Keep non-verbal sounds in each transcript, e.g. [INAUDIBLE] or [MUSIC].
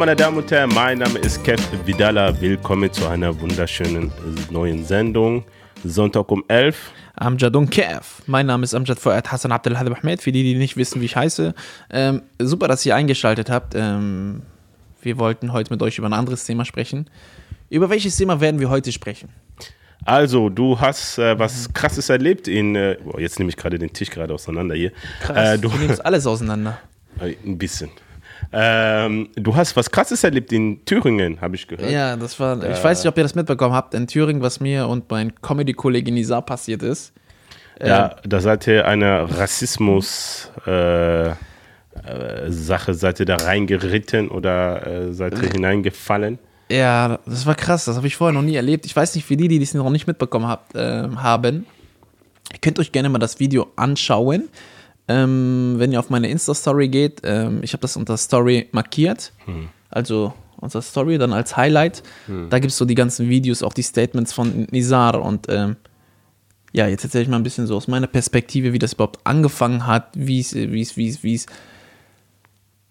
Meine Damen und Herren, mein Name ist Kev Vidala. Willkommen zu einer wunderschönen neuen Sendung. Sonntag um 11. Amjad und Kev. Mein Name ist Amjad Fuad Hassan Abdelhadib Ahmed. Für die, die nicht wissen, wie ich heiße. Ähm, super, dass ihr eingeschaltet habt. Ähm, wir wollten heute mit euch über ein anderes Thema sprechen. Über welches Thema werden wir heute sprechen? Also, du hast äh, was Krasses erlebt in. Äh, jetzt nehme ich gerade den Tisch gerade auseinander hier. Krass, Äh, du, du, nimmst alles auseinander. [LAUGHS] Ein bisschen. Ähm, du hast was Krasses erlebt in Thüringen, habe ich gehört. Ja, das war. Ich weiß nicht, ob ihr das mitbekommen habt in Thüringen, was mir und mein Comedy-Kollege Nizar passiert ist. Ja, da seid ihr eine Rassismus. Äh, äh, Sache, seid ihr da reingeritten oder äh, seid ihr hineingefallen? Ja, das war krass. Das habe ich vorher noch nie erlebt. Ich weiß nicht, wie die, die es noch nicht mitbekommen habt, äh, haben. Ihr könnt euch gerne mal das Video anschauen. Ähm, wenn ihr auf meine Insta-Story geht, ähm, ich habe das unter Story markiert. Also unser Story dann als Highlight. Da gibt es so die ganzen Videos, auch die Statements von Nizar. Und ähm, ja, jetzt erzähle ich mal ein bisschen so aus meiner Perspektive, wie das überhaupt angefangen hat, wie es, wie es, wie es, wie es,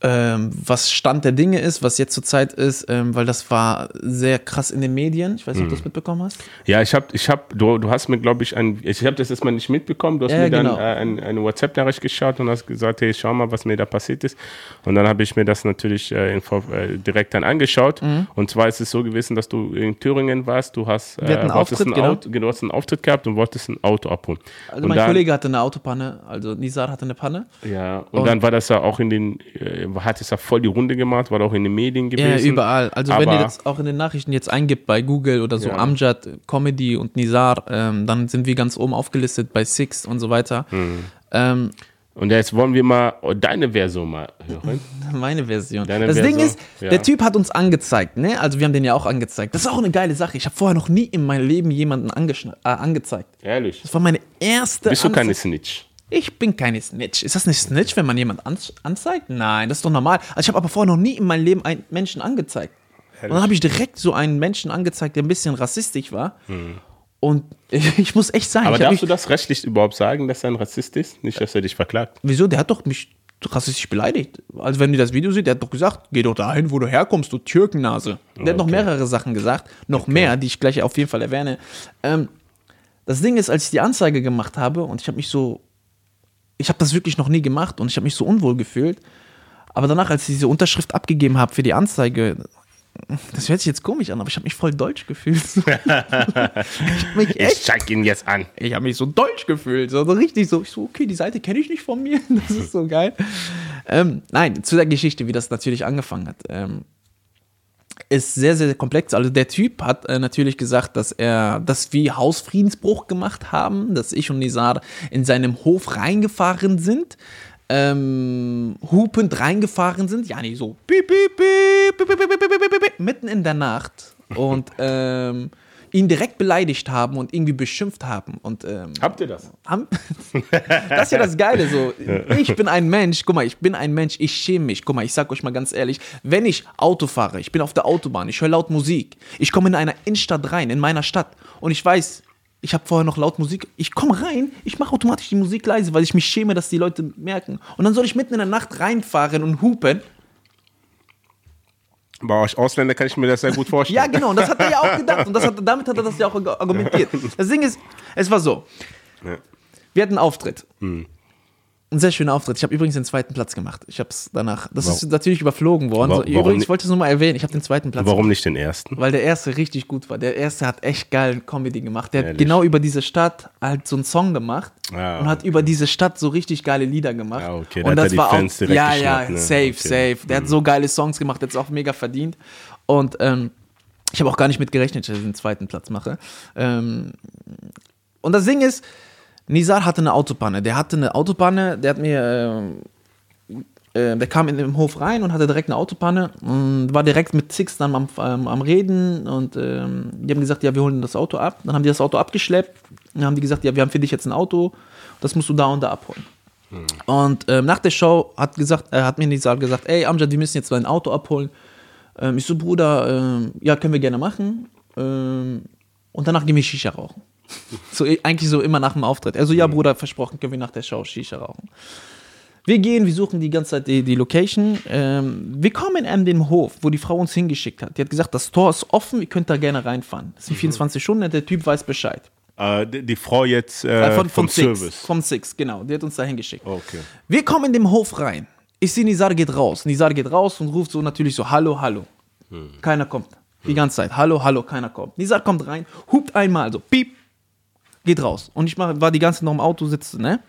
ähm, was Stand der Dinge ist, was jetzt zurzeit ist, ähm, weil das war sehr krass in den Medien. Ich weiß nicht, ob du das mitbekommen hast. Ja, ich habe, ich hab, du, du hast mir, glaube ich, ein, ich habe das erstmal nicht mitbekommen. Du hast Ja, mir dann genau. äh, ein, eine WhatsApp-Nachricht geschaut und hast gesagt, hey, schau mal, was mir da passiert ist. Und dann habe ich mir das natürlich äh, in, äh, direkt dann angeschaut. Mhm. Und zwar ist es so gewesen, dass du in Thüringen warst. Du hast, äh, einen Auftritt, ein genau. Auto, du hast einen Auftritt gehabt und wolltest ein Auto abholen. Also und mein dann, Kollege hatte eine Autopanne, also Nizar hatte eine Panne. Ja, und, Und- dann war das ja auch in den, äh, hat es ja voll die Runde gemacht, war auch in den Medien gewesen. Ja, überall. Also wenn ihr Aber- das auch in den Nachrichten jetzt eingibt bei Google oder so Ja. Amjad, Comedy und Nizar, ähm, dann sind wir ganz oben aufgelistet bei Six und so weiter. Hm. Ähm, Und jetzt wollen wir mal deine Version mal hören. [LAUGHS] meine Version. Deine das Version, Ding ist, ja. der Typ hat uns angezeigt, ne? Also wir haben den ja auch angezeigt. Das ist auch eine geile Sache. Ich habe vorher noch nie in meinem Leben jemanden äh, angezeigt. Ehrlich. Das war meine erste Bist du keine Snitch? Ich bin keine Snitch. Ist das eine Snitch, wenn man jemanden an anzeigt? Nein, das ist doch normal. Also ich habe aber vorher noch nie in meinem Leben einen Menschen angezeigt. Und dann habe ich direkt so einen Menschen angezeigt, der ein bisschen rassistisch war. Und [LAUGHS] ich muss echt sagen, Hm. Aber darfst du das rechtlich überhaupt sagen, dass er ein Rassist ist? Nicht, dass er dich verklagt. wieso? Der hat doch mich rassistisch beleidigt. Also wenn ihr das Video seht, der hat doch gesagt, geh doch dahin, wo du herkommst, du Türkennase. Der hat noch Okay. mehrere Sachen gesagt, noch mehr, die ich gleich auf jeden Fall erwähne. Ähm, das Ding ist, als ich die Anzeige gemacht habe und ich habe mich so, ich habe das wirklich noch nie gemacht und ich habe mich so unwohl gefühlt. Aber danach, als ich diese Unterschrift abgegeben habe für die Anzeige, das hört sich jetzt komisch an, aber ich habe mich voll deutsch gefühlt. [LAUGHS] ich mich Ich echt zeig ihn jetzt an. ich habe mich so deutsch gefühlt, so, so richtig so, ich so, okay, die Seite kenne ich nicht von mir, [LAUGHS] das ist so geil. Ähm, nein, zu der Geschichte, wie das natürlich angefangen hat, ähm, ist sehr, sehr komplex. Also der Typ hat äh, natürlich gesagt, dass er, dass wir Hausfriedensbruch gemacht haben, dass ich und Nizar in seinem Hof reingefahren sind, ähm, hupend reingefahren sind, ja nicht so, mitten in der Nacht und ähm, ihn direkt beleidigt haben und irgendwie beschimpft haben und ähm, Habt ihr das? haben, [LAUGHS] das ist ja das Geile so. Ich bin ein Mensch, guck mal, ich bin ein Mensch, ich schäme mich. Guck mal, ich sag euch mal ganz ehrlich, wenn ich Auto fahre, ich bin auf der Autobahn, ich höre laut Musik, ich komme in einer Innenstadt rein, in meiner Stadt und ich weiß, ich habe vorher noch laut Musik, ich komme rein, ich mache automatisch die Musik leise, weil ich mich schäme, dass die Leute merken. Und dann soll ich mitten in der Nacht reinfahren und hupen. Bei euch Ausländer kann ich mir das sehr gut vorstellen. Ja, genau, und das hat er ja auch [LAUGHS] gedacht. Und hat, damit hat er das ja auch argumentiert. Das Ding ist, es war so. Ja. Wir hatten einen Auftritt. Ein sehr schöner Auftritt. Ich habe übrigens den zweiten Platz gemacht. Ich habe es danach. Das ist natürlich überflogen worden. Wa- So, warum übrigens, ich wollte es nur mal erwähnen. Ich habe den zweiten Platz Warum gemacht. nicht den ersten? Weil der erste richtig gut war. Der erste hat echt geil Comedy gemacht. Der hat Ehrlich? genau über diese Stadt halt so einen Song gemacht Ah. und hat über diese Stadt so richtig geile Lieder gemacht. Ah, okay, da und hat das war Fans auch, ja, ja, ne? safe, Okay. safe. Der hat so geile Songs gemacht, der hat es auch mega verdient. Und ähm, ich habe auch gar nicht mit gerechnet, dass ich den zweiten Platz mache. Ähm, und das Ding ist, Nizar hatte eine Autopanne. Der hatte eine Autopanne, der hat mir, ähm, äh, der kam in den Hof rein und hatte direkt eine Autopanne und war direkt mit Six dann am, ähm, am Reden und ähm, die haben gesagt, ja, wir holen das Auto ab. Dann haben die das Auto abgeschleppt und dann haben die gesagt, ja, wir haben für dich jetzt ein Auto, das musst du da und da abholen. Und ähm, nach der Show hat, gesagt, äh, hat mir Nizar gesagt, ey Amjad, wir müssen jetzt dein Auto abholen. Ähm, ich so, Bruder, ähm, ja, können wir gerne machen. Ähm, und danach gehen wir Shisha rauchen. So, eigentlich so immer nach dem Auftritt. Also, ja, Bruder, versprochen, können wir nach der Show Shisha rauchen. Wir gehen, wir suchen die ganze Zeit die, die Location. Ähm, wir kommen an den Hof, wo die Frau uns hingeschickt hat. Die hat gesagt, das Tor ist offen, ihr könnt da gerne reinfahren. Das sind 24 Stunden, der Typ weiß Bescheid. Äh, die, die Frau jetzt äh, Äh, von, vom von Six. Service. Vom Six, genau. Die hat uns da hingeschickt. Okay. Wir kommen in den Hof rein. Ich sehe, Nizar geht raus. Nizar geht raus und ruft so natürlich so, hallo, hallo. Keiner kommt. Die ganze Zeit, hallo, hallo, keiner kommt. Nizar kommt rein, hupt einmal so, piep, geht raus. Und ich mach, war die ganze Zeit noch im Auto sitzen, ne?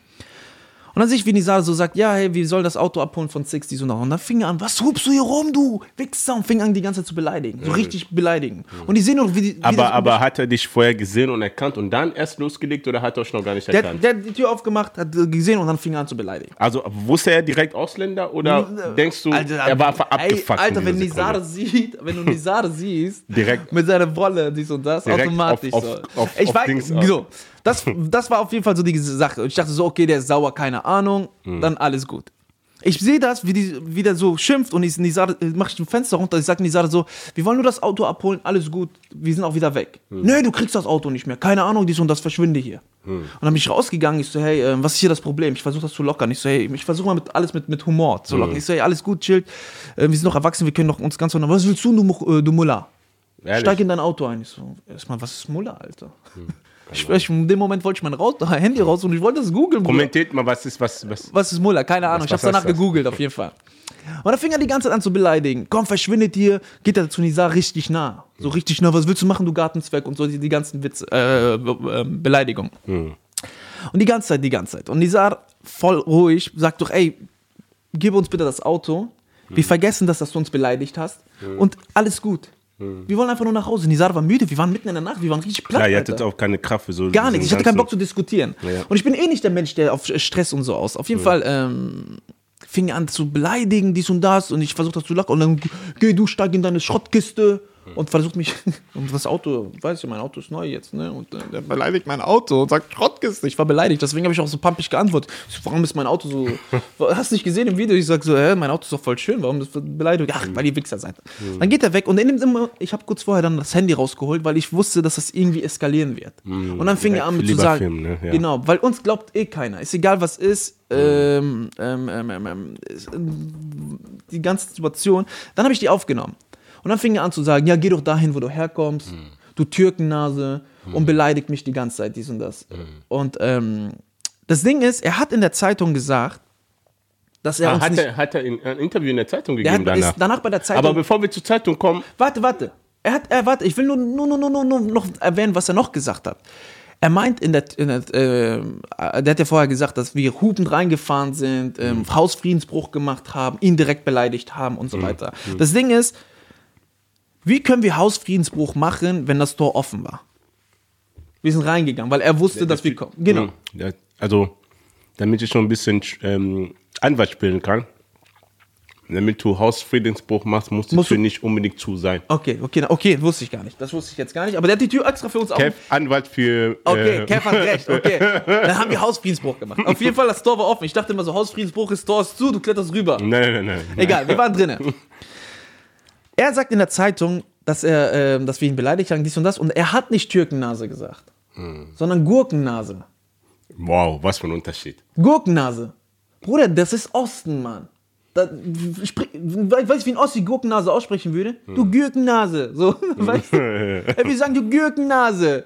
Und dann sehe ich, wie Nizar so sagt, ja, hey, wir sollen das Auto abholen von Six, dies und das. Und dann fing er an, was hupst du hier rum, du Wichser? Und fing an, die ganze Zeit zu beleidigen. So richtig beleidigen. Und die sehen nur, wie die. Wie Aber, aber hat er dich vorher gesehen und erkannt und dann erst losgelegt oder hat er euch noch gar nicht der, erkannt? der hat die Tür aufgemacht, hat gesehen und dann fing er an zu beleidigen. also wusste er direkt Ausländer oder denkst du, er war einfach abgefuckt? Alter, wenn Nizar sieht, wenn du Nizar siehst, Direkt. mit seiner Wolle, dies und das, Direkt automatisch auf- so. auf- auf- ich weiß, so, das, das war auf jeden Fall so die Sache. Und ich dachte so, okay, der ist sauer, keine Ahnung, Hm. dann alles gut. Ich sehe das, wie, die, wie der so schimpft und ich, Nizar, mach ich ein Fenster runter. Ich sage Nizar so, wir wollen nur das Auto abholen, alles gut, wir sind auch wieder weg. Hm. Nee, du kriegst das Auto nicht mehr, keine Ahnung, dies und das, verschwinde hier. Hm. Und dann bin ich rausgegangen, ich so, hey, äh, was ist hier das Problem? Ich versuche das zu lockern. Ich so, hey, ich versuche mal mit, alles mit, mit Humor zu Hm. lockern. Ich so, hey, alles gut, chillt, äh, wir sind noch erwachsen, wir können doch uns ganz normal, was willst du, du, äh, du Mullah? Steig in dein Auto ein. Ich so, erstmal, was ist Mullah, Alter? [LAUGHS] Ich, ich, in dem Moment wollte ich mein raus, [LAUGHS] Handy raus und ich wollte das googeln. Kommentiert mal, was ist, was, was. Was ist Mullah? Keine Ahnung. ich was hab's danach heißt das? gegoogelt, auf jeden Fall. Und dann fing er die ganze Zeit an zu beleidigen. Komm, verschwindet hier. Geht er zu Nizar richtig nah. So richtig nah. Was willst du machen, du Gartenzwerg? Und so die, die ganzen Witze, äh, äh, Beleidigungen. Und die ganze Zeit, die ganze Zeit. Und Nizar, voll ruhig, sagt doch, ey, gib uns bitte das Auto. Wir vergessen das, dass du uns beleidigt hast. Und alles gut. Wir wollen einfach nur nach Hause. Nizar war müde. Wir waren mitten in der Nacht. Wir waren richtig platt. Klar, ihr Alter. hattet auch keine Kraft für so. Gar nichts. Ich hatte keinen Bock zu diskutieren. Ja. Und ich bin eh nicht der Mensch, der auf Stress und so aus. Auf jeden Fall ähm, fing er an zu beleidigen, dies und das. Und ich versuchte das zu lachen. Und dann, geh du, steig in deine Schrottkiste. Und versucht mich, [LAUGHS] und das Auto, weiß ich, mein Auto ist neu jetzt, ne? Und äh, der beleidigt mein Auto und sagt Schrottkiste. Ich war beleidigt, deswegen habe ich auch so pampig geantwortet. So, warum ist mein Auto so, [LAUGHS] hast du nicht gesehen im Video? Ich sag so, hä, mein Auto ist doch voll schön, warum ist das beleidigt? Ach, weil ihr Wichser seid. Dann geht er weg und in dem Sinne, ich habe kurz vorher dann das Handy rausgeholt, weil ich wusste, dass das irgendwie eskalieren wird. Und dann fing er an mit zu sagen, Film, ne? Ja. genau, weil uns glaubt eh keiner. Ist egal, was ist. Ähm, ähm, ähm, ähm, ähm, ähm, die ganze Situation. Dann habe ich die aufgenommen. Und dann fing er an zu sagen, ja, geh doch dahin, wo du herkommst, du Türkennase, und beleidigt mich die ganze Zeit, dies und das. Und ähm, das Ding ist, er hat in der Zeitung gesagt, dass er Ah, uns hat, nicht... er, hat er in, ein Interview in der Zeitung Der gegeben hat, danach? danach bei der Zeitung... Aber bevor wir zur Zeitung kommen, Warte, warte. Er hat, er, warte, ich will nur, nur, nur, nur, nur, noch erwähnen, was er noch gesagt hat. Er meint, in der, in der, äh, der hat ja vorher gesagt, dass wir hupend reingefahren sind, ähm, Hausfriedensbruch gemacht haben, ihn direkt beleidigt haben und so weiter. Das Ding ist, wie können wir Hausfriedensbruch machen, wenn das Tor offen war? Wir sind reingegangen, weil er wusste, dass wir kommen. Genau. Ja, also, damit ich schon ein bisschen ähm, Anwalt spielen kann, damit du Hausfriedensbruch machst, muss die Musst Tür du- nicht unbedingt zu sein. Okay, okay, okay, wusste ich gar nicht. Das wusste ich jetzt gar nicht. Aber der hat die Tür extra für uns auf. Kev, Anwalt für. Okay, äh, Kev hat recht, okay. [LAUGHS] Dann haben wir Hausfriedensbruch gemacht. Auf jeden Fall, das Tor war offen. Ich dachte immer so, Hausfriedensbruch ist Tor ist zu, du kletterst rüber. Nein, nein, nein. Egal, wir waren drinnen. [LAUGHS] Er sagt in der Zeitung, dass, er, ähm, dass wir ihn beleidigt haben, dies und das. Und er hat nicht Türkennase gesagt, sondern Gurkennase. Wow, was für ein Unterschied. Gurkennase. Bruder, das ist Osten, Mann. Da, sprich, we- weißt du, wie ein Ossi Gurkennase aussprechen würde? Du Gürkennase. So, [LAUGHS] weißt du? [LAUGHS] Wir sagen, du Gürkennase.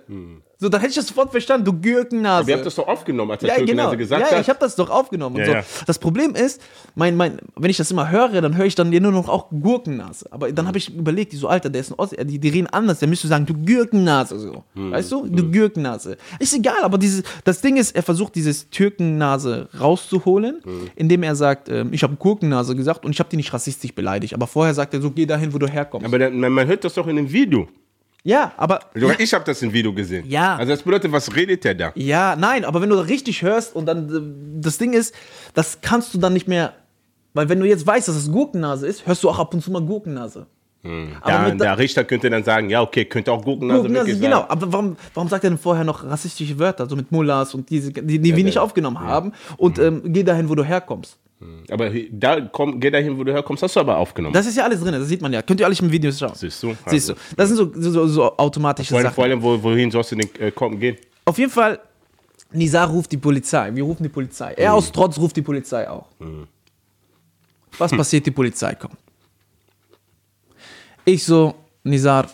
So, da hätte ich das sofort verstanden, du Gürkennase. Aber ihr habt das doch aufgenommen, als der Ja, Türkennase genau. gesagt ja, hat. ich habe das doch aufgenommen. Und Ja, so. ja. Das Problem ist, mein, mein, wenn ich das immer höre, dann höre ich dann nur noch auch Gurkennase. Aber dann habe ich überlegt, die so, Alter, der ist ein Ossi, die, die reden anders, der müsste sagen, du Gürkennase. So. Hm. Weißt du? Du Gürkennase. Ist egal, aber dieses, das Ding ist, er versucht, dieses Türkennase rauszuholen, Hm. indem er sagt, ähm, ich habe Gurkennase gesagt und ich habe die nicht rassistisch beleidigt. Aber vorher sagt er so, geh dahin, wo du herkommst. Aber dann, man, man hört das doch in dem Video. Ja, aber. Sogar ich habe das im Video gesehen. Ja. Also das bedeutet, was redet der da? Ja, nein, aber wenn du richtig hörst und dann äh, das Ding ist, das kannst du dann nicht mehr, weil wenn du jetzt weißt, dass es Gurkennase ist, hörst du auch ab und zu mal Gurkennase. Aber Ja, mit der Richter könnte dann sagen, ja, okay, könnte auch Gurkennase Gurkennase, wirklich genau. sein. Aber warum, warum sagt er denn vorher noch rassistische Wörter, so mit Mullahs und diese, die, die wir der- nicht aufgenommen haben? Und ähm, geh dahin, wo du herkommst. Aber da, komm, geh dahin, wo du herkommst, hast du aber aufgenommen. Das ist ja alles drin, das sieht man ja. Könnt ihr alles im Video schauen. Siehst du? Siehst du. Das sind so, so, so automatische vor allem, Sachen. vor allem wo, wohin sollst du denn äh, kommen, gehen? Auf jeden Fall Nizar ruft die Polizei. Wir rufen die Polizei. Er aus Trotz ruft die Polizei auch. Was passiert? Die Polizei kommt. Ich so, Nizar,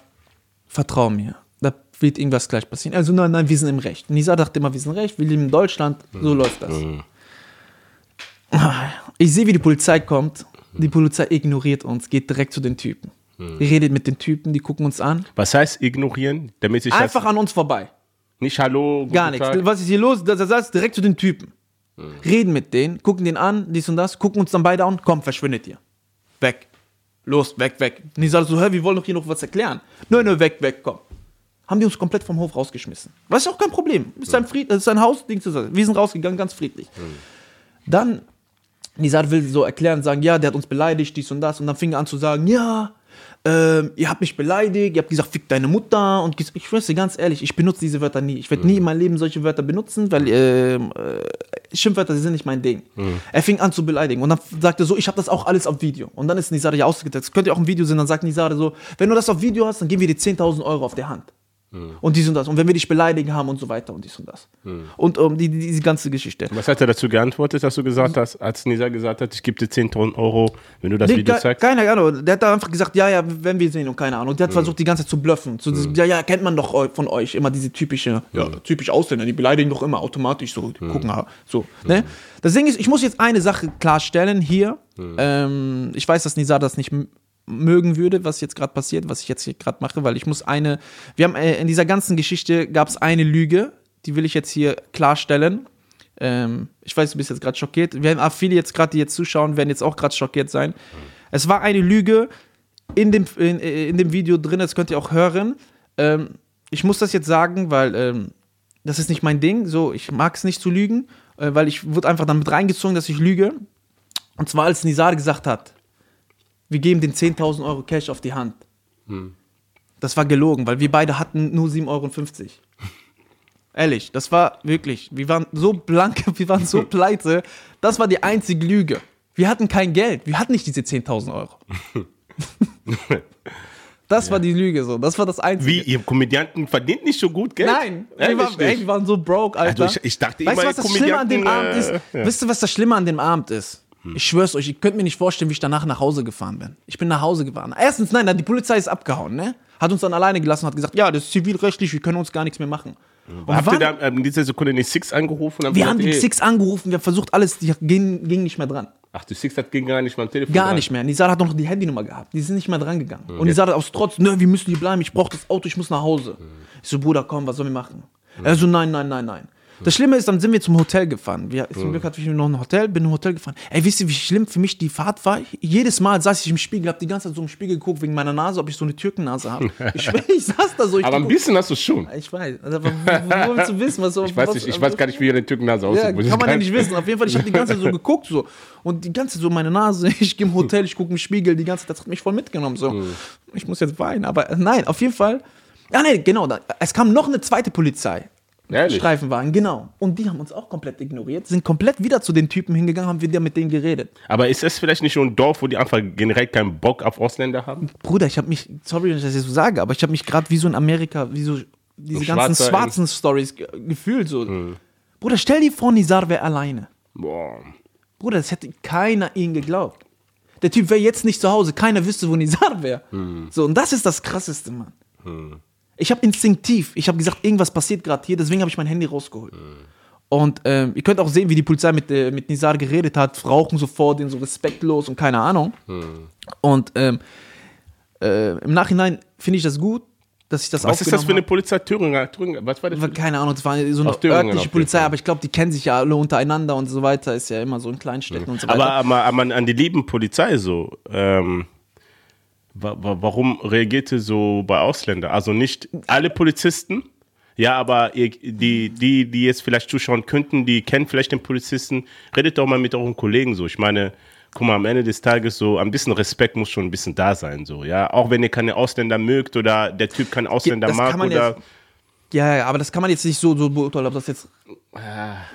vertrau mir. Da wird irgendwas gleich passieren. Also nein, nein, wir sind im Recht. Nizar dachte immer, wir sind im Recht, wir leben in Deutschland. So läuft das. Ich sehe, wie die Polizei kommt. Die Polizei ignoriert uns, geht direkt zu den Typen. Redet mit den Typen, die gucken uns an. Was heißt ignorieren? Damit ich Einfach an uns vorbei. nicht Hallo, Gar nichts. Tag. Was ist hier los? Das heißt direkt zu den Typen. Reden mit denen, gucken den an, dies und das, gucken uns dann beide an, komm, verschwindet ihr. Weg. Los, weg, weg. Und die sagen so, hör, wir wollen doch hier noch was erklären. Nö, nö, weg, weg, komm. Haben die uns komplett vom Hof rausgeschmissen. Was ist auch kein Problem. Ist ein Fried, das ist ein Haus, Ding zu sagen. Wir sind rausgegangen, ganz friedlich. Dann, Nizar will so erklären, sagen, ja, der hat uns beleidigt, dies und das. Und dann fing er an zu sagen, ja, ähm, ihr habt mich beleidigt, ihr habt gesagt, fick deine Mutter. Und ich schwör's dir ganz ehrlich, ich benutze diese Wörter nie. Ich werde nie in meinem Leben solche Wörter benutzen, weil ähm, äh, Schimpfwörter sind nicht mein Ding. Er fing an zu beleidigen und dann sagte er so, ich habe das auch alles auf Video. Und dann ist Nizar ja ausgetestet. Das könnte ja auch ein Video sein, dann sagt Nizar so, wenn du das auf Video hast, dann geben wir dir 10.000 Euro auf der Hand. Und dies und das. Und wenn wir dich beleidigen haben und so weiter und dies und das. Und ähm, die, die, diese ganze Geschichte. Was hat er dazu geantwortet, dass du gesagt hast, als Nisa gesagt hat, ich gebe dir 10.000 Euro, wenn du das Nee, Video ke- zeigst? Keine Ahnung. Der hat da einfach gesagt, ja, ja, wenn wir sehen und keine Ahnung. Der hat versucht, die ganze Zeit zu bluffen. Zu, Ja, ja, kennt man doch von euch immer diese typische, ja, typisch Ausländer, die beleidigen doch immer automatisch so, die gucken so. Ne? Das Ding ist, ich muss jetzt eine Sache klarstellen hier. Ähm, ich weiß, dass Nisa das nicht mögen würde, was jetzt gerade passiert, was ich jetzt hier gerade mache, weil ich muss eine, wir haben äh, in dieser ganzen Geschichte gab es eine Lüge, die will ich jetzt hier klarstellen. Ähm, ich weiß, du bist jetzt gerade schockiert. Wir haben viele jetzt gerade, die jetzt zuschauen, werden jetzt auch gerade schockiert sein. Es war eine Lüge in dem, in, in dem Video drin, das könnt ihr auch hören. Ähm, ich muss das jetzt sagen, weil ähm, das ist nicht mein Ding. So, ich mag es nicht zu lügen, äh, weil ich wurde einfach damit reingezogen, dass ich lüge. Und zwar, als Nizar gesagt hat, wir geben den 10.000 Euro Cash auf die Hand. Das war gelogen, weil wir beide hatten nur 7,50 Euro. Ehrlich, das war wirklich, wir waren so blank, [LAUGHS] wir waren so pleite. Das war die einzige Lüge. Wir hatten kein Geld, wir hatten nicht diese 10.000 Euro. [LAUGHS] Das war die Lüge so, das war das Einzige. Wie, ihr Komödianten verdient nicht so gut Geld? Nein, wir waren, ey, wir waren so broke, Alter. Also ich- ich dachte weißt du, was das Schlimme an dem Abend ist? äh, ja. Wisst ihr, was das Schlimme an dem Abend ist? Ich schwör's euch, ihr könnt mir nicht vorstellen, wie ich danach nach Hause gefahren bin. Ich bin nach Hause gefahren. Erstens, nein, die Polizei ist abgehauen, ne? Hat uns dann alleine gelassen, hat gesagt, ja, das ist zivilrechtlich, wir können uns gar nichts mehr machen. Und wir Habt ihr da ähm, in dieser Sekunde den Six angerufen? und wir gesagt, haben die ey, Six angerufen, wir haben versucht, alles, die ging, ging nicht mehr dran. Ach, die Six hat ging gar nicht mal am Telefon. Gar dran. nicht mehr. Nizar hat noch die Handynummer gehabt. Die sind nicht mehr dran gegangen. Und Nizar hat aus Trotz, ne, wir müssen hier bleiben, ich brauche das Auto, ich muss nach Hause. Ich so, Bruder, komm, was sollen wir machen? Er so, nein, nein, nein, nein. Das Schlimme ist, dann sind wir zum Hotel gefahren. Wir, zum Glück hatte ich noch ein Hotel, bin im Hotel gefahren. Ey, wisst ihr, wie schlimm für mich die Fahrt war? Jedes Mal saß ich im Spiegel, hab die ganze Zeit so im Spiegel geguckt wegen meiner Nase, ob ich so eine Türkennase habe. [LAUGHS] Ich ich saß da so. Ich Aber ein bisschen hast du schon. ich weiß. Also, wo, willst du wissen, was so. Ich weiß, nicht, ich weiß gar nicht, wie eine Türkennase aussieht. ja, kann man ja nicht wissen. Auf jeden Fall, ich habe die ganze Zeit so [LAUGHS] geguckt so und die ganze Zeit so meine Nase. [LAUGHS] Ich gehe im Hotel, ich gucke im Spiegel, die ganze Zeit das hat mich voll mitgenommen so. Hm. Ich muss jetzt weinen, aber äh, nein, auf jeden Fall. Ja, nee, genau. Es kam noch eine zweite Polizei. Ehrlich? Streifenwagen, genau. Und die haben uns auch komplett ignoriert, sind komplett wieder zu den Typen hingegangen, haben wieder mit denen geredet. Aber ist das vielleicht nicht so ein Dorf, wo die einfach generell keinen Bock auf Ausländer haben? Bruder, ich habe mich, sorry, wenn ich das jetzt so sage, aber ich habe mich gerade wie so in Amerika, wie so diese So ganzen schwarzer schwarzen Stories ge gefühlt so. Hm. Bruder, stell dir vor, Nizar wäre alleine. Boah. Bruder, das hätte keiner ihm geglaubt. Der Typ wäre jetzt nicht zu Hause, keiner wüsste, wo Nizar wäre. So, und das ist das Krasseste, Mann. Ich habe instinktiv, ich habe gesagt, irgendwas passiert gerade hier, deswegen habe ich mein Handy rausgeholt. Und ähm, ihr könnt auch sehen, wie die Polizei mit, äh, mit Nizar geredet hat, rauchen so vor den so respektlos und keine Ahnung. Und ähm, äh, im Nachhinein finde ich das gut, dass ich das Was ist das für eine Polizei? Thüringer? Thüringer was war das? Keine Ahnung, das war so eine Aus örtliche Polizei, aber ich glaube, die kennen sich ja alle untereinander und so weiter. Ist ja immer so in Kleinstädten und so weiter. aber, aber, aber an die lieben Polizei so. Ähm, wa wa warum reagierte so bei Ausländern? Also nicht alle Polizisten. Ja, aber ihr, die, die, die jetzt vielleicht zuschauen könnten, die kennen vielleicht den Polizisten. Redet doch mal mit euren Kollegen so. Ich meine, guck mal, am Ende des Tages so ein bisschen Respekt muss schon ein bisschen da sein, so, ja. Auch wenn ihr keine Ausländer mögt oder der Typ keinen Ausländer das mag oder. jetzt- Ja, ja, aber das kann man jetzt nicht so, so beurteilen, ob das jetzt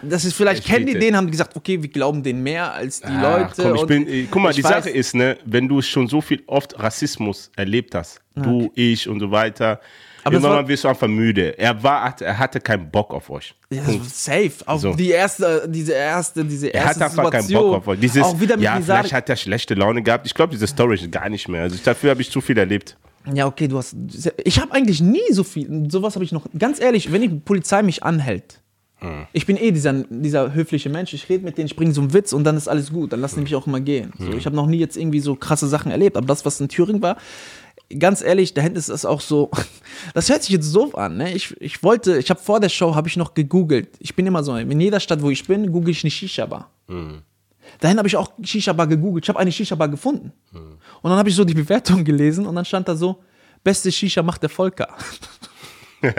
Das ist vielleicht, ich kennen die den, haben die gesagt, okay, wir glauben denen mehr als die Ach, Leute. komm, ich bin, äh, guck mal, ich die weiß- Sache ist, ne, wenn du schon so viel oft Rassismus erlebt hast, du, ich und so weiter, Aber irgendwann wirst du einfach müde. Er war, er hatte keinen Bock auf euch. Ja, safe. Auch So. die erste, diese erste, diese Er erste hat einfach keinen. Bock auf euch. Dieses, auch wieder mit ja, vielleicht hat er schlechte Laune gehabt. Ich glaube, diese Story ist gar nicht mehr. Also dafür habe ich zu viel erlebt. Ja, okay, du hast. Ich habe eigentlich nie so viel. Sowas habe ich noch. Ganz ehrlich, wenn die Polizei mich anhält, Hm. ich bin eh dieser, dieser höfliche Mensch. Ich rede mit denen, ich bringe so einen Witz und dann ist alles gut. Dann lassen die mich auch immer gehen. So, Hm. ich habe noch nie jetzt irgendwie so krasse Sachen erlebt. Aber das, was in Thüringen war, ganz ehrlich, da hinten ist es auch so. [LAUGHS] Das hört sich jetzt so an. Ne? Ich, ich wollte, ich habe vor der Show habe ich noch gegoogelt. Ich bin immer so, in jeder Stadt, wo ich bin, google ich eine Shisha-Bar. Dahin habe ich auch Shisha-Bar gegoogelt. Ich habe eine Shisha-Bar gefunden. Und dann habe ich so die Bewertung gelesen und dann stand da so, beste Shisha macht der Volker. [LAUGHS] Ey,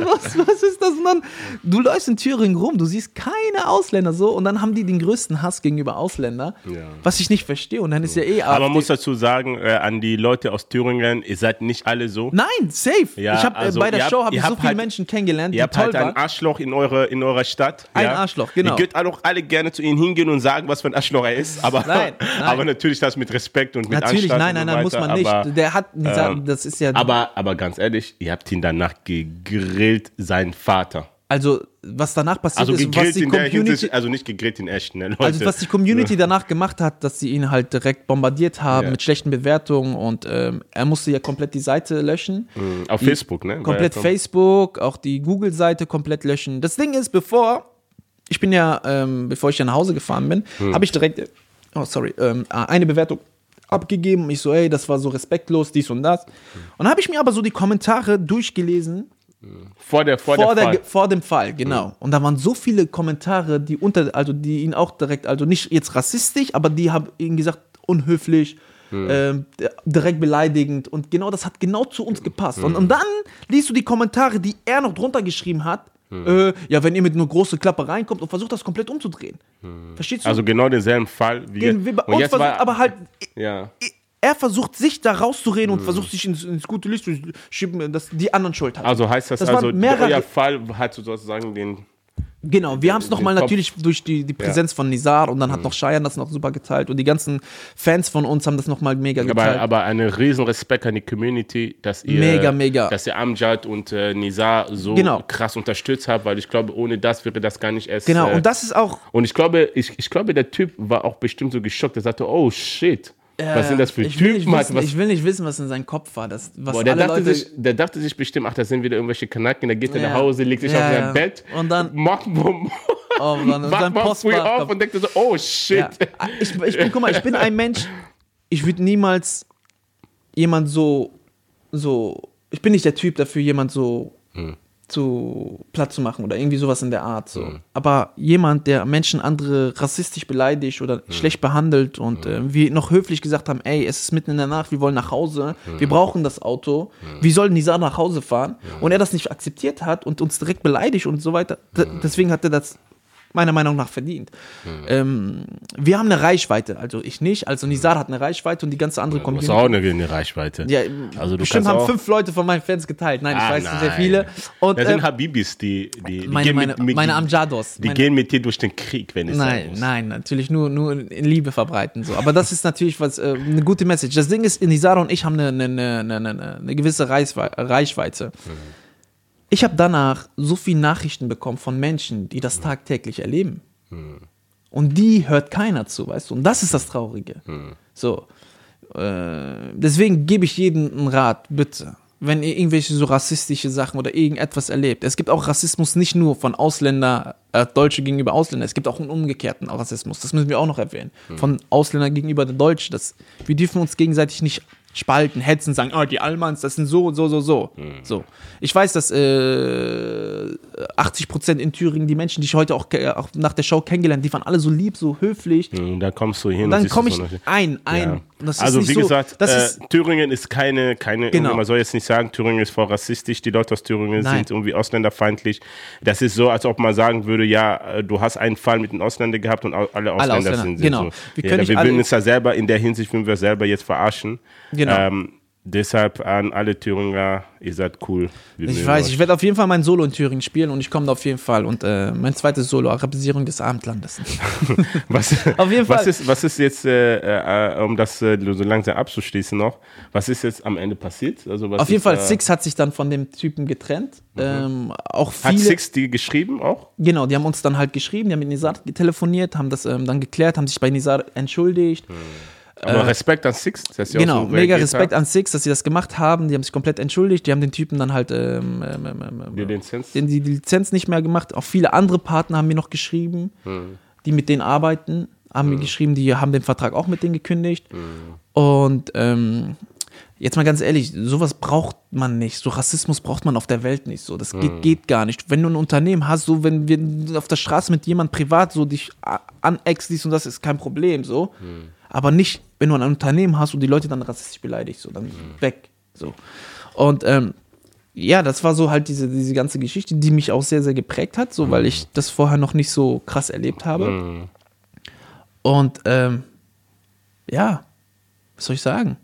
was, was ist das? Und dann, du läufst in Thüringen rum, du siehst keine Ausländer so und dann haben die den größten Hass gegenüber Ausländer, Ja. was ich nicht verstehe. Und dann ist ja eh Aber man AfD. muss dazu sagen, äh, an die Leute aus Thüringen, ihr seid nicht alle so. Nein, safe. Ja, ich hab, also äh, bei der Show habe ich so viele halt- Menschen kennengelernt, die Ihr habt toll halt ein. Arschloch in eurer, in eurer Stadt. Ein ja? Arschloch, genau. Ihr könnt auch alle gerne zu ihnen hingehen und sagen, was für ein Arschloch er ist. Aber, Nein, [LAUGHS] nein. aber natürlich das mit Respekt und mit Natürlich, Anstand nein, und nein, so nein, muss man nicht. Aber, der hat, ähm, das ist ja, aber, aber ganz ehrlich, ihr habt ihn danach gegrillt, seinen Vater. also was danach passiert Also ist, was die Community, also nicht gegrillt in echt, ne, Leute. Also was die Community danach gemacht hat, dass sie ihn halt direkt bombardiert haben Ja. mit schlechten Bewertungen und ähm, er musste ja komplett die Seite löschen. Mhm, Auf Die- Facebook, ne? Komplett Facebook, auch die Google-Seite komplett löschen. Das Ding ist, bevor, ich bin ja, ähm, bevor ich nach Hause gefahren bin, Hm. habe ich direkt, oh sorry, ähm, eine Bewertung abgegeben. Ich so, ey, das war so respektlos, dies und das. Und dann habe ich mir aber so die Kommentare durchgelesen Vor, der, vor, vor, der, der, Fall. vor dem Fall, genau. Und da waren so viele Kommentare, die unter, also die ihn auch direkt, also nicht jetzt rassistisch, aber die haben ihn gesagt, unhöflich, ähm, d- direkt beleidigend. Und genau das hat genau zu uns gepasst. Und, und dann liest du die Kommentare, die er noch drunter geschrieben hat. Äh, ja, wenn ihr mit einer großen Klappe reinkommt und versucht das komplett umzudrehen. Verstehst du? Also genau denselben Fall. Wie, Gehen wir bei und uns jetzt versucht, war, aber halt, ja. er versucht sich da rauszureden Hm. und versucht sich ins, ins gute Licht zu schieben, dass die anderen Schuld haben. Also heißt das, Das also, euer Fall hat sozusagen den. Genau, wir haben es nochmal natürlich durch die, die Präsenz von Nizar und dann Mhm. hat noch Cheyenne das noch super geteilt und die ganzen Fans von uns haben das nochmal mega Aber, geteilt. aber einen riesen Respekt an die Community, dass ihr, Mega, mega. dass ihr Amjad und äh, Nizar so Genau. krass unterstützt habt, weil ich glaube, ohne das wäre das gar nicht erst. genau, äh, und das ist auch. und ich glaube, ich, ich glaube, der Typ war auch bestimmt so geschockt. Er sagte, oh shit, was sind das für äh, ich Typen? wissen, was, ich will nicht wissen, was in seinem Kopf war. Das, was Boah, der, dachte Leute. sich, der dachte sich bestimmt, ach, das sind wieder irgendwelche Kanaken, da geht er Ja. nach Hause, legt sich Ja, auf sein ja. Bett, Und dann- macht, oh Mann, und sein mal früh auf und denkt so, oh shit. Ja. Ich, ich bin, guck mal, ich bin ein Mensch, ich würde niemals jemand so, so, ich bin nicht der Typ dafür, jemand so Hm. Zu platt zu machen oder irgendwie sowas in der Art. So. Aber jemand, der Menschen andere rassistisch beleidigt oder Hm. schlecht behandelt und äh, wir noch höflich gesagt haben, ey, es ist mitten in der Nacht, wir wollen nach Hause, Hm. wir brauchen das Auto, wie soll Nisa nach Hause fahren? Und er das nicht akzeptiert hat und uns direkt beleidigt und so weiter. D deswegen hat er das meiner Meinung nach verdient. Ähm, wir haben eine Reichweite, also ich nicht, also Nizar hat eine Reichweite und die ganze andere Du hast Community. auch eine, eine Reichweite. Ja, also bestimmt haben fünf Leute von meinen Fans geteilt. Nein, ich Ah, weiß, sind sehr viele. Und, das sind ähm, Habibis, die, die, die meine, gehen meine, mit, mit, meine die, Amjados. die meine, gehen mit dir durch den Krieg, wenn es Nein, nein, natürlich nur, nur in Liebe verbreiten. So. Aber das ist natürlich was, äh, eine gute Message. Das Ding ist, Nizar und ich haben eine, eine, eine, eine, eine gewisse Reichwei- Reichweite. Ich habe danach so viele Nachrichten bekommen von Menschen, die das tagtäglich erleben. Und die hört keiner zu, weißt du? Und das ist das Traurige. So. Äh, deswegen gebe ich jedem einen Rat, bitte. Wenn ihr irgendwelche so rassistische Sachen oder irgendetwas erlebt. Es gibt auch Rassismus nicht nur von Ausländer, äh, Deutsche gegenüber Ausländern. Es gibt auch einen umgekehrten Rassismus. Das müssen wir auch noch erwähnen. Von Ausländern gegenüber der Deutschen. Das, wir dürfen uns gegenseitig nicht spalten, hetzen, sagen, oh, die Almans, das sind so und so, so, so. so. Ich weiß, dass äh, 80 Prozent in Thüringen, die Menschen, die ich heute auch, auch nach der Show kennengelernt, die waren alle so lieb, so höflich. Und da kommst du hin. Und dann komme so ich eine- ein, ein. Ja. Also wie so, gesagt, äh, ist, Thüringen ist keine, keine Genau. man soll jetzt nicht sagen, Thüringen ist voll rassistisch, die Leute aus Thüringen Nein. sind irgendwie ausländerfeindlich. Das ist so, als ob man sagen würde, ja, äh, du hast einen Fall mit den Ausländern gehabt und alle Ausländer, Ausländer, sind, sind genau. so. Wir ja, können wir alle- würden uns da selber, in der Hinsicht würden wir selber jetzt verarschen. Genau. Ähm, deshalb an alle Thüringer, ihr seid cool. Ich weiß, euch. ich werde auf jeden Fall mein Solo in Thüringen spielen und ich komme da auf jeden Fall. Und äh, mein zweites Solo, Arabisierung des Abendlandes. [LAUGHS] Was, [LAUGHS] Auf jeden was Fall. Ist, was ist jetzt, äh, äh, um das äh, so langsam abzuschließen noch, was ist jetzt am Ende passiert? Also was auf jeden ist, Fall, Six hat sich dann von dem Typen getrennt. Ähm, auch Hat viele. Six die geschrieben auch? Genau, die haben uns dann halt geschrieben, die haben mit Nizar telefoniert, haben das ähm, dann geklärt, haben sich bei Nizar entschuldigt. Aber Respekt an Six. dass sie auch Äh, Genau, so mega Respekt haben. an Six, dass sie das gemacht haben. Die haben sich komplett entschuldigt. Die haben den Typen dann halt ähm, ähm, ähm, ähm, Die Lizenz. den, die, die Lizenz nicht mehr gemacht. Auch viele andere Partner haben mir noch geschrieben, Hm. die mit denen arbeiten, haben mir geschrieben, die haben den Vertrag auch mit denen gekündigt. Hm. Und ähm, jetzt mal ganz ehrlich, sowas braucht man nicht. So Rassismus braucht man auf der Welt nicht. So, das Hm. geht, geht gar nicht. Wenn du ein Unternehmen hast, so wenn wir auf der Straße mit jemand privat so dich a- aneckst, dies und das ist kein Problem. So. Hm. Aber nicht, wenn du ein Unternehmen hast und die Leute dann rassistisch beleidigst, so dann Hm. weg. So. Und ähm, ja, das war so halt diese, diese ganze Geschichte, die mich auch sehr, sehr geprägt hat, so weil ich das vorher noch nicht so krass erlebt habe. Mhm. Und ähm, ja, was soll ich sagen?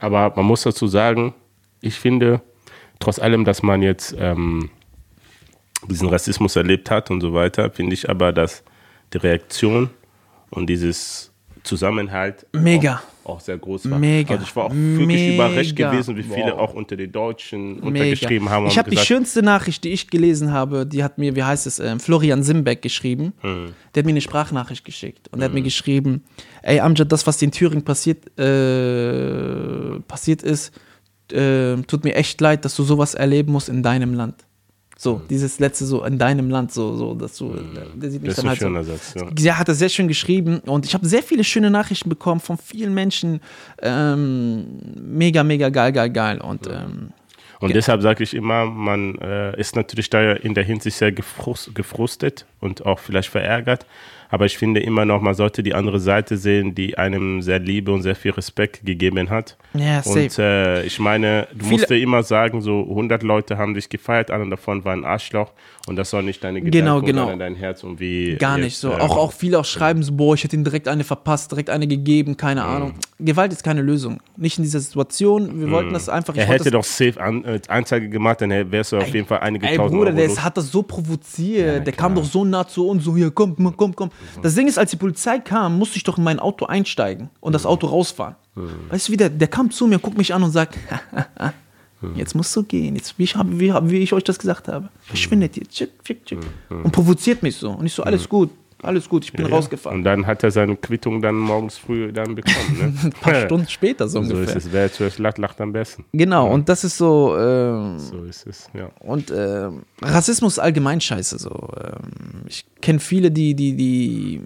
Aber man muss dazu sagen, ich finde, trotz allem, dass man jetzt ähm, diesen Rassismus erlebt hat und so weiter, finde ich aber, dass die Reaktion und dieses Zusammenhalt Mega. Auch, auch sehr groß war. Mega. Also ich war auch wirklich Mega. überrascht gewesen, wie viele Wow. auch unter den Deutschen untergeschrieben haben. Ich habe die schönste Nachricht, die ich gelesen habe, die hat mir, wie heißt es, ähm, Florian Simbeck geschrieben. Hm. Der hat mir eine Sprachnachricht geschickt und der hat mir geschrieben, ey Amjad, das, was dir in Thüringen passiert, äh, passiert ist, äh, tut mir echt leid, dass du sowas erleben musst in deinem Land. So, Hm. dieses letzte so, in deinem Land, so, so, dass du, der sieht mich Das ist dann ein halt so. schöner Satz. Ja. Ja, hat er sehr schön geschrieben und ich habe sehr viele schöne Nachrichten bekommen von vielen Menschen. Ähm, mega, mega geil, geil, geil. Und ähm, Und deshalb sage ich immer, man äh, ist natürlich da in der Hinsicht sehr gefrust, gefrustet und auch vielleicht verärgert. Aber ich finde immer noch, man sollte die andere Seite sehen, die einem sehr Liebe und sehr viel Respekt gegeben hat. Ja, safe. und äh, ich meine, du Viele- musst dir immer sagen, so 100 Leute haben dich gefeiert, einer davon war ein Arschloch und das soll nicht deine Genau, Gedanken genau. oder dein Herz irgendwie gar jetzt, nicht so. äh, auch, auch viele auch schreiben so, boah, ich hätte ihm direkt eine verpasst, direkt eine gegeben, keine Ahnung. Gewalt ist keine Lösung. Nicht in dieser Situation. Wir wollten das einfach. Er hätte doch safe an, äh, Anzeige gemacht, dann wärst du auf jeden Fall einige Ey tausend Bruder, Euro der ist, hat das so provoziert. der kam doch so nah zu uns, so hier, komm, komm, komm. Das Ding ist, als die Polizei kam, musste ich doch in mein Auto einsteigen und das Auto rausfahren. Weißt du, wie der, der kam zu mir, guckt mich an und sagt, [LAUGHS] jetzt musst du gehen, jetzt, wie, ich, hab, wie, hab- wie ich euch das gesagt habe. Verschwindet jetzt. Und provoziert mich so. Und ich so, alles gut, alles gut, ich bin rausgefahren. Und dann hat er seine Quittung dann morgens früh dann bekommen. Ne? [LAUGHS] Ein paar Stunden später so So ungefähr. ist es. Wer zuerst lacht, lacht am besten. Genau, und das ist so, ähm, So ist es, ja. Und ähm, Rassismus ist allgemein scheiße. So. Ähm, ich kenne viele, die, die, die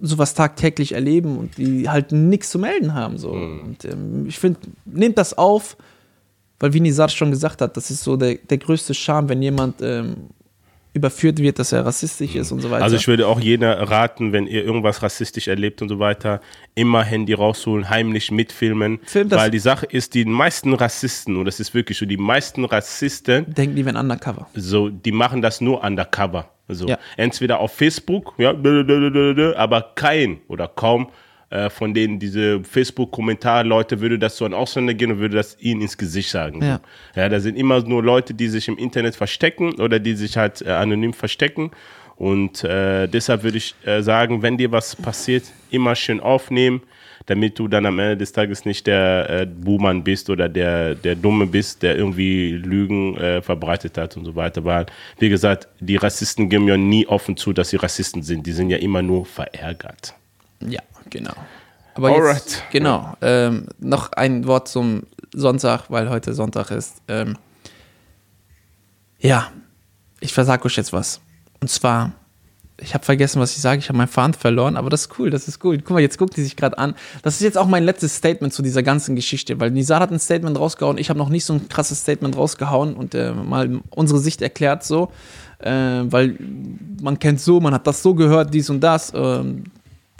sowas tagtäglich erleben und die halt nichts zu melden haben. So. Und ähm, ich finde, nehmt das auf, weil wie Nizar schon gesagt hat, das ist so der, der größte Charme, wenn jemand ähm, überführt wird, dass er rassistisch ist und so weiter. Also ich würde auch jeder raten, wenn ihr irgendwas rassistisch erlebt und so weiter, immer Handy rausholen, heimlich mitfilmen. Film das- weil die Sache ist, die meisten Rassisten, und das ist wirklich so, die meisten Rassisten, Denken die, wenn undercover. so, die machen das nur undercover. So, Ja. entweder auf Facebook, ja, aber kein oder kaum äh, von denen diese Facebook-Kommentar-Leute würde das zu einem Ausländer gehen und würde das ihnen ins Gesicht sagen. Ja. So. ja, da sind immer nur Leute, die sich im Internet verstecken oder die sich halt äh, anonym verstecken. Und äh, deshalb würde ich äh, sagen, wenn dir was passiert, immer schön aufnehmen, damit du dann am Ende des Tages nicht der äh, Buhmann bist oder der, der Dumme bist, der irgendwie Lügen verbreitet hat und so weiter. Weil, wie gesagt, die Rassisten geben ja nie offen zu, dass sie Rassisten sind. Die sind ja immer nur verärgert. Ja, genau. Aber Alright. jetzt, genau, ähm, noch ein Wort zum Sonntag, weil heute Sonntag ist. Ähm, ja, ich versag euch jetzt was. Und zwar, ich habe vergessen, was ich sage. Ich habe meinen Faden verloren, aber das ist cool, das ist cool. Guck mal, jetzt guckt die sich gerade an. Das ist jetzt auch mein letztes Statement zu dieser ganzen Geschichte, weil Nizar hat ein Statement rausgehauen. Ich habe noch nicht so ein krasses Statement rausgehauen und äh, mal unsere Sicht erklärt so. Äh, weil man kennt so, man hat das so gehört, dies und das. Ähm,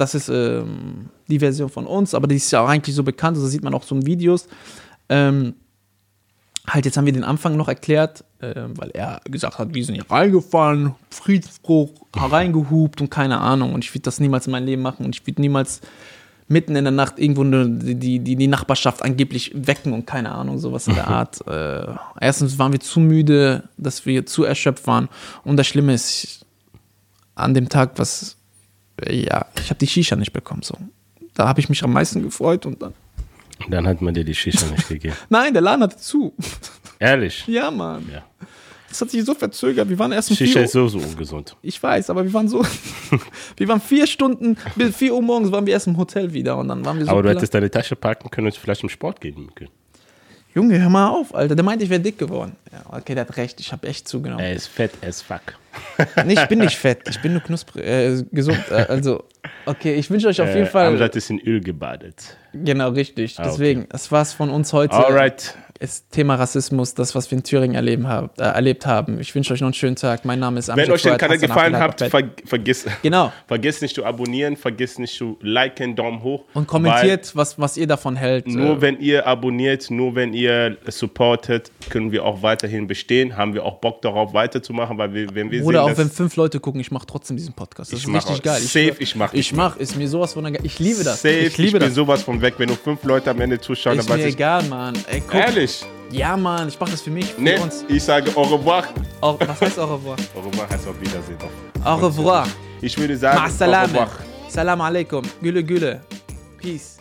das ist ähm, die Version von uns, aber die ist ja auch eigentlich so bekannt, das sieht man auch so in Videos. Ähm, halt, jetzt haben wir den Anfang noch erklärt, äh, weil er gesagt hat, wir sind hier reingefallen, Friedensbruch, reingehupt und keine Ahnung. Und ich würde das niemals in meinem Leben machen und ich würde niemals mitten in der Nacht irgendwo eine, die, die, die Nachbarschaft angeblich wecken und keine Ahnung, sowas in der Art. Äh, erstens waren wir zu müde, dass wir zu erschöpft waren. Und das Schlimme ist, an dem Tag, was, ja, ich habe die Shisha nicht bekommen. So. Da habe ich mich am meisten gefreut und dann. Dann hat man dir die Shisha nicht gegeben. [LAUGHS] Nein, der Laden hatte zu. Ehrlich? Ja, Mann. Ja. Das hat sich so verzögert. Wir waren erst um Shisha 4 ist so, so ungesund. Ich weiß, aber wir waren so. [LAUGHS] wir waren vier Stunden, bis 4 Uhr morgens waren wir erst im Hotel wieder und dann waren wir so. Aber du hättest deine Tasche packen können und vielleicht im Sport gehen können. Junge, hör mal auf, Alter. Der meinte, ich wäre dick geworden. Ja, okay, der hat recht. Ich habe echt zugenommen. Er ist fett as fuck. [LAUGHS] Nee, ich bin nicht [LAUGHS] fett. Ich bin nur knusprig, äh, gesund. Äh, also, okay, ich wünsche euch auf jeden Äh, Fall. Amjad ist in Öl gebadet. Genau, richtig. Ah, okay. Deswegen, das war's von uns heute. Alright. Ist Thema Rassismus, das, was wir in Thüringen erleben hab, äh, erlebt haben. Ich wünsche euch noch einen schönen Tag. Mein Name ist Wenn Amjad euch der Kanal gefallen hat, ver vergiss, Genau. vergiss nicht zu abonnieren, vergiss nicht zu liken, Daumen hoch. Und kommentiert, was, was ihr davon hält. Nur Äh, wenn ihr abonniert, nur wenn ihr supportet, können wir auch weiterhin bestehen. Haben wir auch Bock darauf weiterzumachen, weil wir, wenn wir Oder sehen, auch wenn fünf Leute gucken, ich mache trotzdem diesen Podcast. Das Ich ist richtig geil. safe, ich mach Ich nicht mach, ist mir sowas von. Ich liebe das. safe, ich liebe bin das. sowas von weg, wenn nur fünf Leute am Ende zuschauen, ist dann mir weiß ich. egal, Mann. Ey, guck. Ehrlich? Ja, Mann, ich mach das für mich, für Ne, uns. ich sage au revoir. Au, was heißt au revoir? Au revoir heißt auf Wiedersehen. Au revoir. Ich würde sagen, Ma au revoir. Salam alaikum. Güle güle. Peace.